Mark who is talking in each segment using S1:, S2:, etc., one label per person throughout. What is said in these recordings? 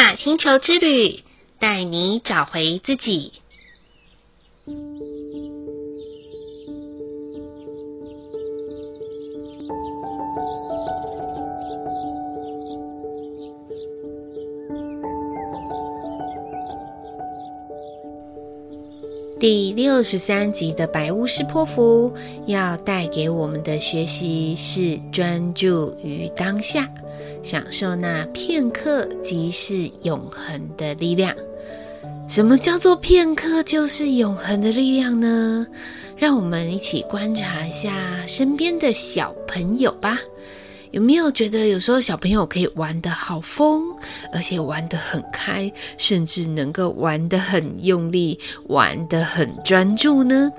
S1: 大星球之旅，带你找回自己。第六十三集的白巫师波符要带给我们的学习是专注于当下，享受那片刻即是永恒的力量。什么叫做片刻就是永恒的力量呢？让我们一起观察一下身边的小朋友吧。有没有觉得有时候小朋友可以玩得好疯，而且玩得很开，甚至能够玩得很用力，玩得很专注呢？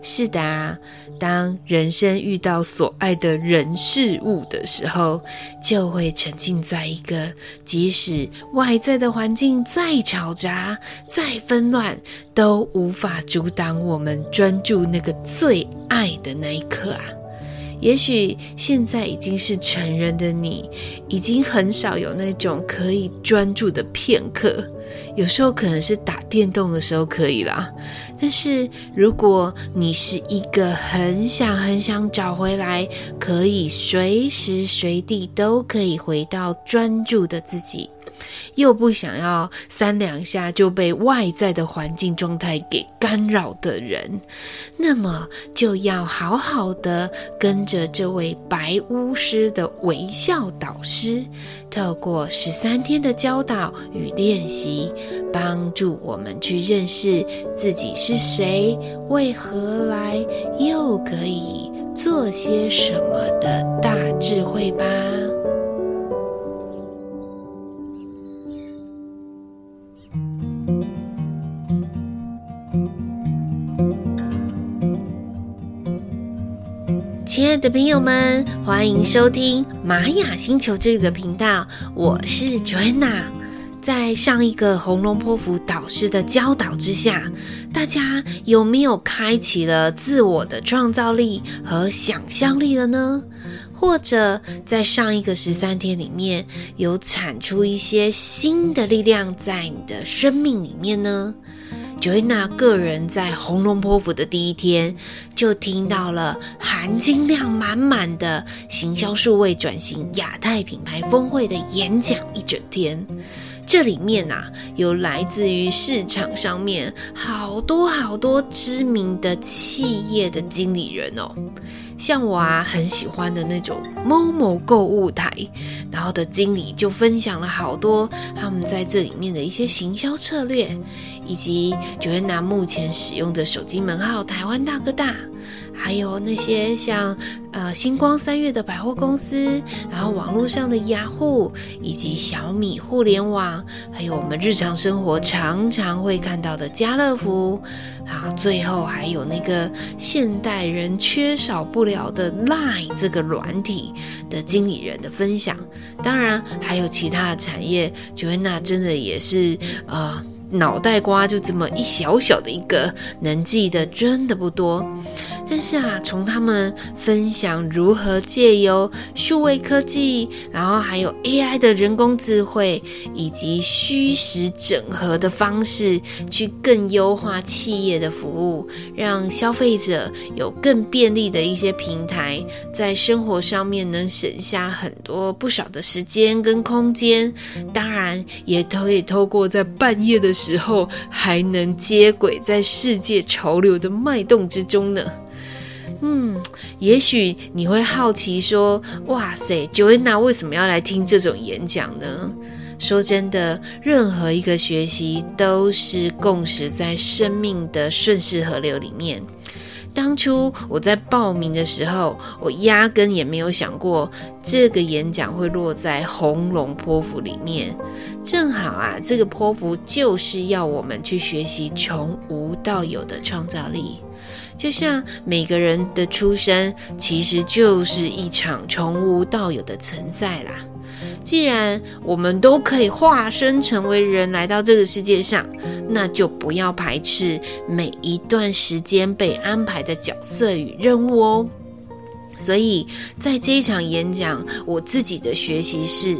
S1: 是的啊，当人生遇到所爱的人事物的时候，就会沉浸在一个即使外在的环境再嘈杂、再纷乱，都无法阻挡我们专注那个最爱的那一刻啊。也许现在已经是成人的你，已经很少有那种可以专注的片刻。有时候可能是打电动的时候可以啦，但是如果你是一个很想很想找回来，可以随时随地都可以回到专注的自己。又不想要三两下就被外在的环境状态给干扰的人，那么就要好好的跟着这位白巫师的微笑导师，透过十三天的教导与练习，帮助我们去认识自己是谁，为何来，又可以做些什么的大智慧吧。亲爱的朋友们，欢迎收听玛雅星球之旅的频道，我是 Joanna。在上一个红龙波符导师的教导之下，大家有没有开启了自我的创造力和想象力了呢？或者在上一个十三天里面，有产出一些新的力量在你的生命里面呢？Joanna 个人在红龙坡府的第一天，就听到了含金量满满的行销数位转型亚太品牌峰会的演讲一整天。这里面啊，有来自于市场上面好多好多知名的企业的经理人哦。像我啊，很喜欢的那种某某购物台，然后的经理就分享了好多他们在这里面的一些行销策略，以及 Joana 目前使用的手机门号台湾大哥大。还有那些像呃星光三月的百货公司，然后网络上的雅虎，以及小米互联网，还有我们日常生活常常会看到的家乐福，啊，最后还有那个现代人缺少不了的 Line 这个软体的经理人的分享，当然还有其他的产业，Joana 真的也是呃。脑袋瓜就这么一小小的一个，能记得真的不多。但是啊，从他们分享如何借由数位科技，然后还有 AI 的人工智慧，以及虚实整合的方式，去更优化企业的服务，让消费者有更便利的一些平台，在生活上面能省下很多不少的时间跟空间。当然，也可以透过在半夜的时时候，还能接轨在世界潮流的脉动之中呢。嗯，也许你会好奇说：“哇塞，Joanna 为什么要来听这种演讲呢？”说真的，任何一个学习都是共识在生命的顺势河流里面。当初我在报名的时候，我压根也没有想过这个演讲会落在红龙波符里面。正好啊，这个波符就是要我们去学习从无到有的创造力。就像每个人的出生，其实就是一场从无到有的存在啦。既然我们都可以化身成为人来到这个世界上，那就不要排斥每一段时间被安排的角色与任务哦。所以在这一场演讲，我自己的学习是，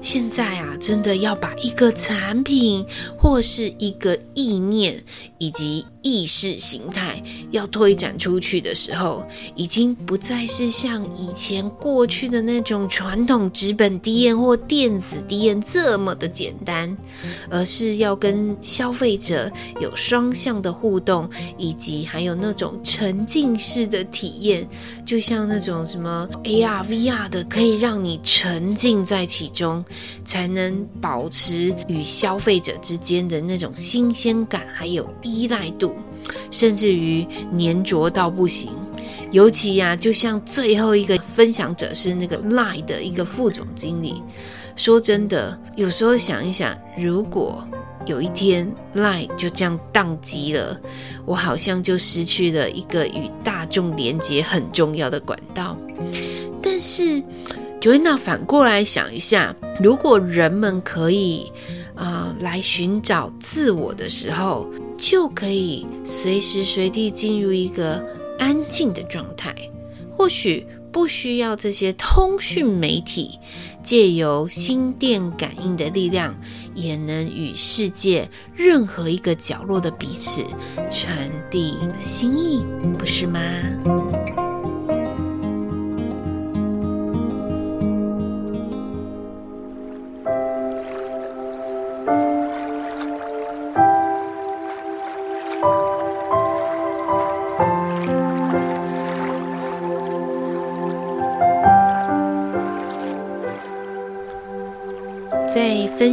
S1: 现在啊，真的要把一个产品或是一个意念以及意识形态要推展出去的时候，已经不再是像以前过去的那种传统纸本 DM 或电子 DM 这么的简单，而是要跟消费者有双向的互动，以及还有那种沉浸式的体验，就像那种什么 AR、VR 的，可以让你沉浸在其中。才能保持与消费者之间的那种新鲜感，还有依赖度，甚至于黏着到不行。尤其呀、啊，就像最后一个分享者是那个 LINE 的一个副总经理。说真的，有时候想一想，如果有一天 LINE 就这样宕机了，我好像就失去了一个与大众连接很重要的管道。但是。Joanna 反过来想一下，如果人们可以啊、来寻找自我的时候，就可以随时随地进入一个安静的状态，或许不需要这些通讯媒体，借由心电感应的力量，也能与世界任何一个角落的彼此传递心意，不是吗？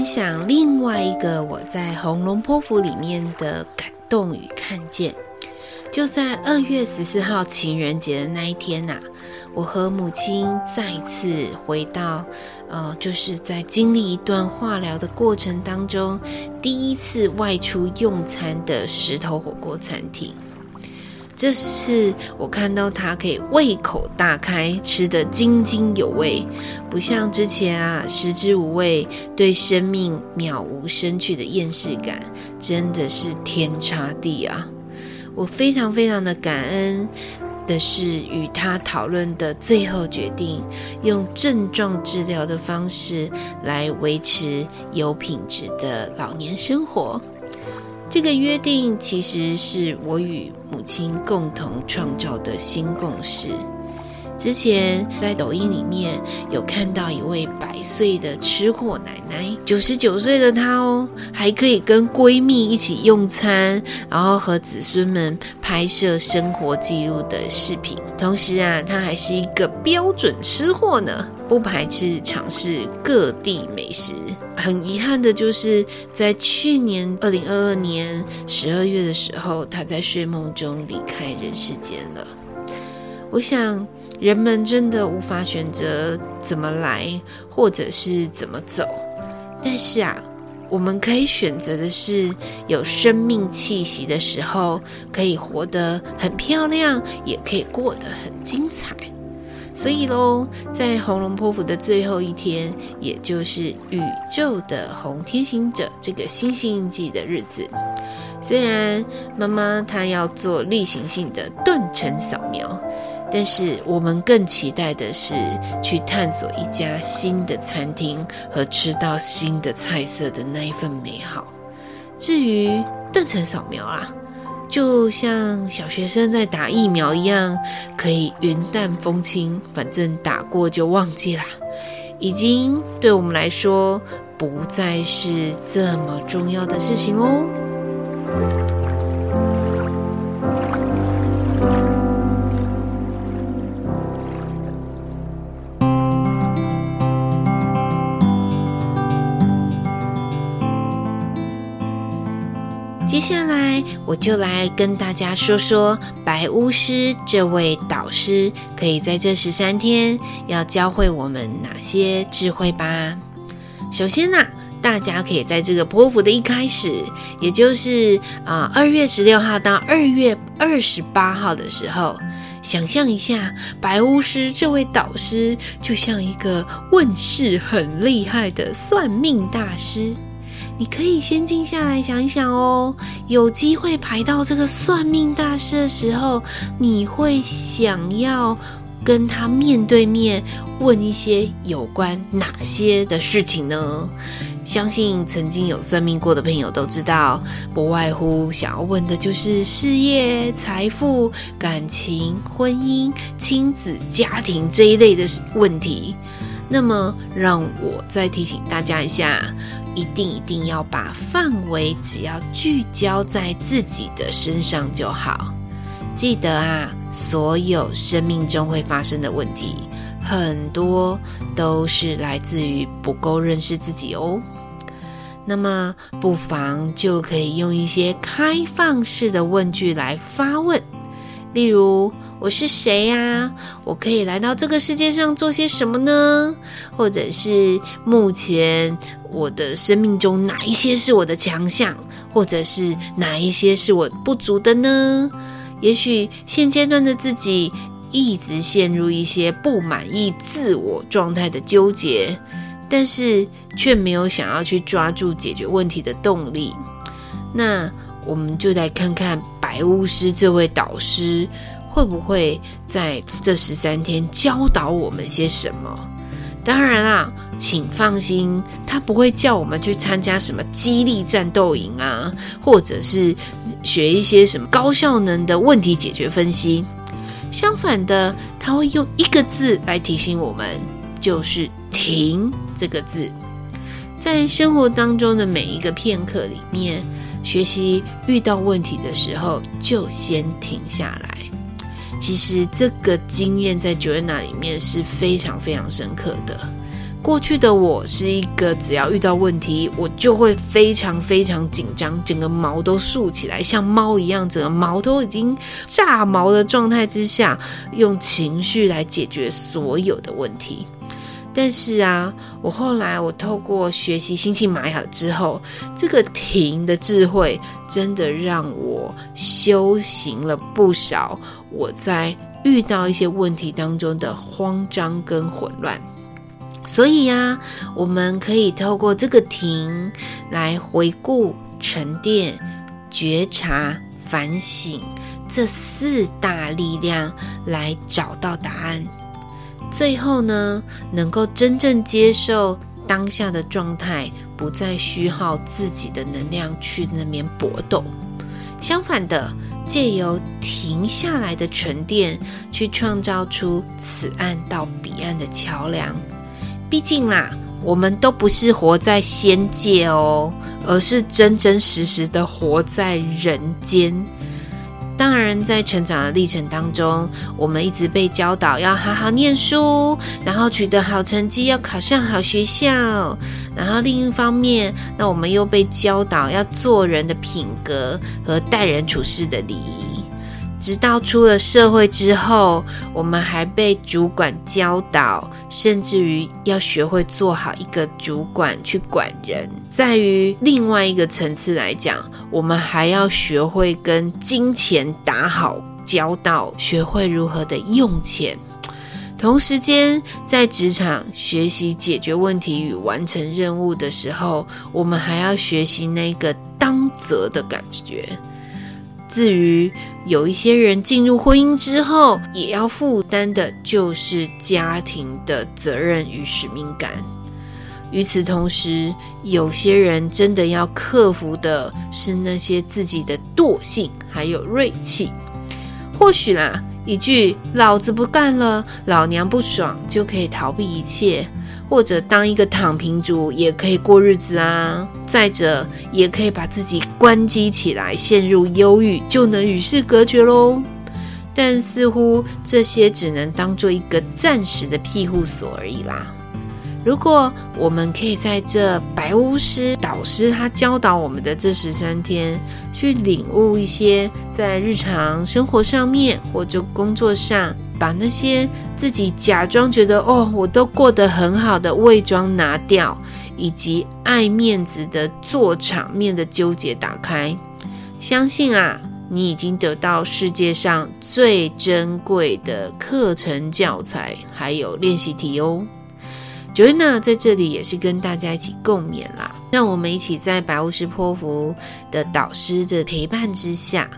S1: 享另外一个我在《红龙坡府》里面的感动与看见，就在二月十四号情人节的那一天呐、啊，我和母亲再次回到，呃，就是在经历一段化疗的过程当中，第一次外出用餐的石头火锅餐厅。这次我看到他可以胃口大开，吃得津津有味，不像之前啊食之无味，对生命渺无生趣的厌世感，真的是天差地啊！我非常非常的感恩的是与他讨论的最后决定，用症状治疗的方式来维持有品质的老年生活。这个约定其实是我与母亲共同创造的新共识。之前在抖音里面有看到一位百岁的吃货奶奶，九十九岁的她哦，还可以跟闺蜜一起用餐，然后和子孙们拍摄生活记录的视频。同时啊，她还是一个标准吃货呢，不排斥尝试各地美食。很遗憾的就是，在去年二零二二年十二月的时候，她在睡梦中离开人世间了。我想。人们真的无法选择怎么来，或者是怎么走，但是啊，我们可以选择的是有生命气息的时候，可以活得很漂亮，也可以过得很精彩。所以喽，在红龙波符的最后一天，也就是宇宙的红天行者这个星星印记的日子，虽然妈妈她要做例行性的断层扫描。但是我们更期待的是去探索一家新的餐厅和吃到新的菜色的那一份美好。至于断层扫描啦，就像小学生在打疫苗一样，可以云淡风轻，反正打过就忘记啦，已经对我们来说不再是这么重要的事情哦。下来，我就来跟大家说说白巫师这位导师可以在这十三天要教会我们哪些智慧吧。首先呢、大家可以在这个波符的一开始，也就是啊二月十六号到二月二十八号的时候，想象一下白巫师这位导师就像一个问事很厉害的算命大师。你可以先静下来想一想哦，有机会排到这个算命大师的时候，你会想要跟他面对面问一些有关哪些的事情呢？相信曾经有算命过的朋友都知道，不外乎想要问的就是事业、财富、感情、婚姻、亲子、家庭这一类的问题。那么，让我再提醒大家一下，一定一定要把范围只要聚焦在自己的身上就好。记得啊，所有生命中会发生的问题，很多都是来自于不够认识自己哦。那么，不妨就可以用一些开放式的问句来发问，例如：“我是谁呀？我可以来到这个世界上做些什么呢？”或者是目前我的生命中哪一些是我的强项，或者是哪一些是我不足的呢？也许现阶段的自己一直陷入一些不满意自我状态的纠结。但是却没有想要去抓住解决问题的动力，那我们就来看看白巫师这位导师会不会在这十三天教导我们些什么？当然啦，请放心，他不会叫我们去参加什么激励战斗营啊，或者是学一些什么高效能的问题解决分析。相反的，他会用一个字来提醒我们，就是。停这个字，在生活当中的每一个片刻里面，学习遇到问题的时候就先停下来。其实这个经验在 Joana 里面是非常非常深刻的。过去的我是一个只要遇到问题，我就会非常非常紧张，整个毛都竖起来，像猫一样，整个毛都已经炸毛的状态之下，用情绪来解决所有的问题。但是啊，我后来我透过学习星际玛雅之后，这个停的智慧真的让我修行了不少。我在遇到一些问题当中的慌张跟混乱，所以呀，我们可以透过这个停来回顾、沉淀、觉察、反省这四大力量，来找到答案。最后呢，能够真正接受当下的状态，不再虚耗自己的能量去那边搏斗。相反的，借由停下来的沉淀，去创造出此岸到彼岸的桥梁。毕竟啦，我们都不是活在仙界哦，而是真真实实的活在人间。当然，在成长的历程当中，我们一直被教导要好好念书，然后取得好成绩，要考上好学校。然后另一方面，那我们又被教导要做人的品格和待人处事的礼仪。直到出了社会之后，我们还被主管教导，甚至于要学会做好一个主管去管人。在于另外一个层次来讲，我们还要学会跟金钱打好交道，学会如何的用钱。同时间，在职场学习解决问题与完成任务的时候，我们还要学习那个当责的感觉。至于有一些人进入婚姻之后，也要负担的就是家庭的责任与使命感。与此同时，有些人真的要克服的是那些自己的惰性，还有锐气。或许啦，一句“老子不干了，老娘不爽”就可以逃避一切。或者当一个躺平族也可以过日子啊！再者，也可以把自己关机起来，陷入忧郁，就能与世隔绝喽。但似乎这些只能当做一个暂时的庇护所而已啦。如果我们可以在这白巫师导师他教导我们的这十三天，去领悟一些在日常生活上面或者工作上，把那些自己假装觉得哦，我都过得很好的伪装拿掉，以及爱面子的做场面的纠结打开，相信啊，你已经得到世界上最珍贵的课程教材，还有练习题哦。Joanna 在这里也是跟大家一起共勉啦，让我们一起在白巫师波符的导师的陪伴之下，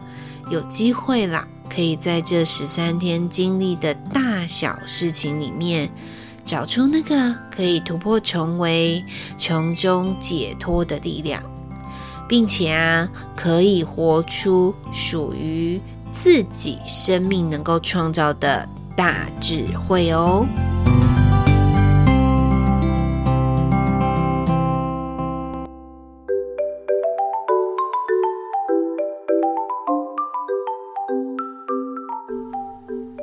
S1: 有机会啦，可以在这十三天经历的大小事情里面，找出那个可以突破重围、从中解脱的力量，并且啊，可以活出属于自己生命能够创造的大智慧哦。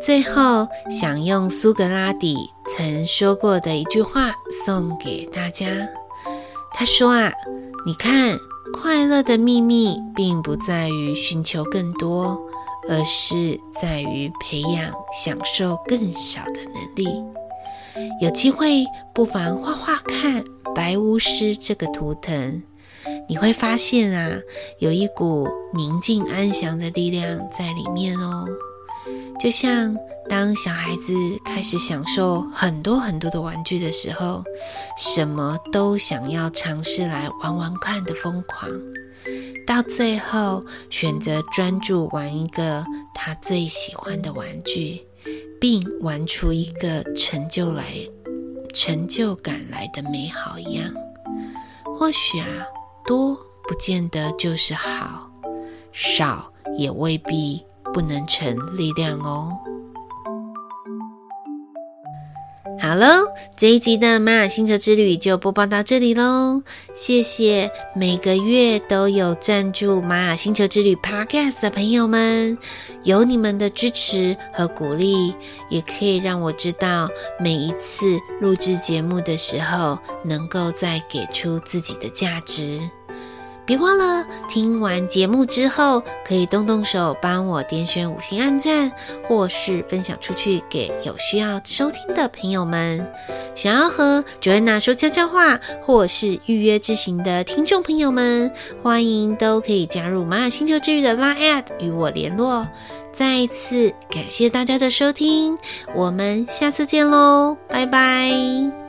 S1: 最后，想用苏格拉底曾说过的一句话送给大家。他说啊，你看，快乐的秘密并不在于寻求更多，而是在于培养享受更少的能力。有机会，不妨画画看白巫师这个图腾，你会发现啊，有一股宁静安详的力量在里面哦。就像当小孩子开始享受很多很多的玩具的时候，什么都想要尝试来玩玩看的疯狂，到最后选择专注玩一个他最喜欢的玩具，并玩出一个成就来、成就感来的美好一样。或许啊，多不见得就是好，少也未必。不能成力量哦。好喽，这一集的玛雅星球之旅就播报到这里喽。谢谢每个月都有赞助玛雅星球之旅 Podcast 的朋友们，有你们的支持和鼓励，也可以让我知道每一次录制节目的时候，能够再给出自己的价值。别忘了听完节目之后，可以动动手帮我点选五星按赞，或是分享出去给有需要收听的朋友们。想要和 Joanna 说悄悄话，或是预约咨询的听众朋友们，欢迎都可以加入玛雅星球之旅的 Line@ 与我联络。再一次感谢大家的收听，我们下次见喽，拜拜。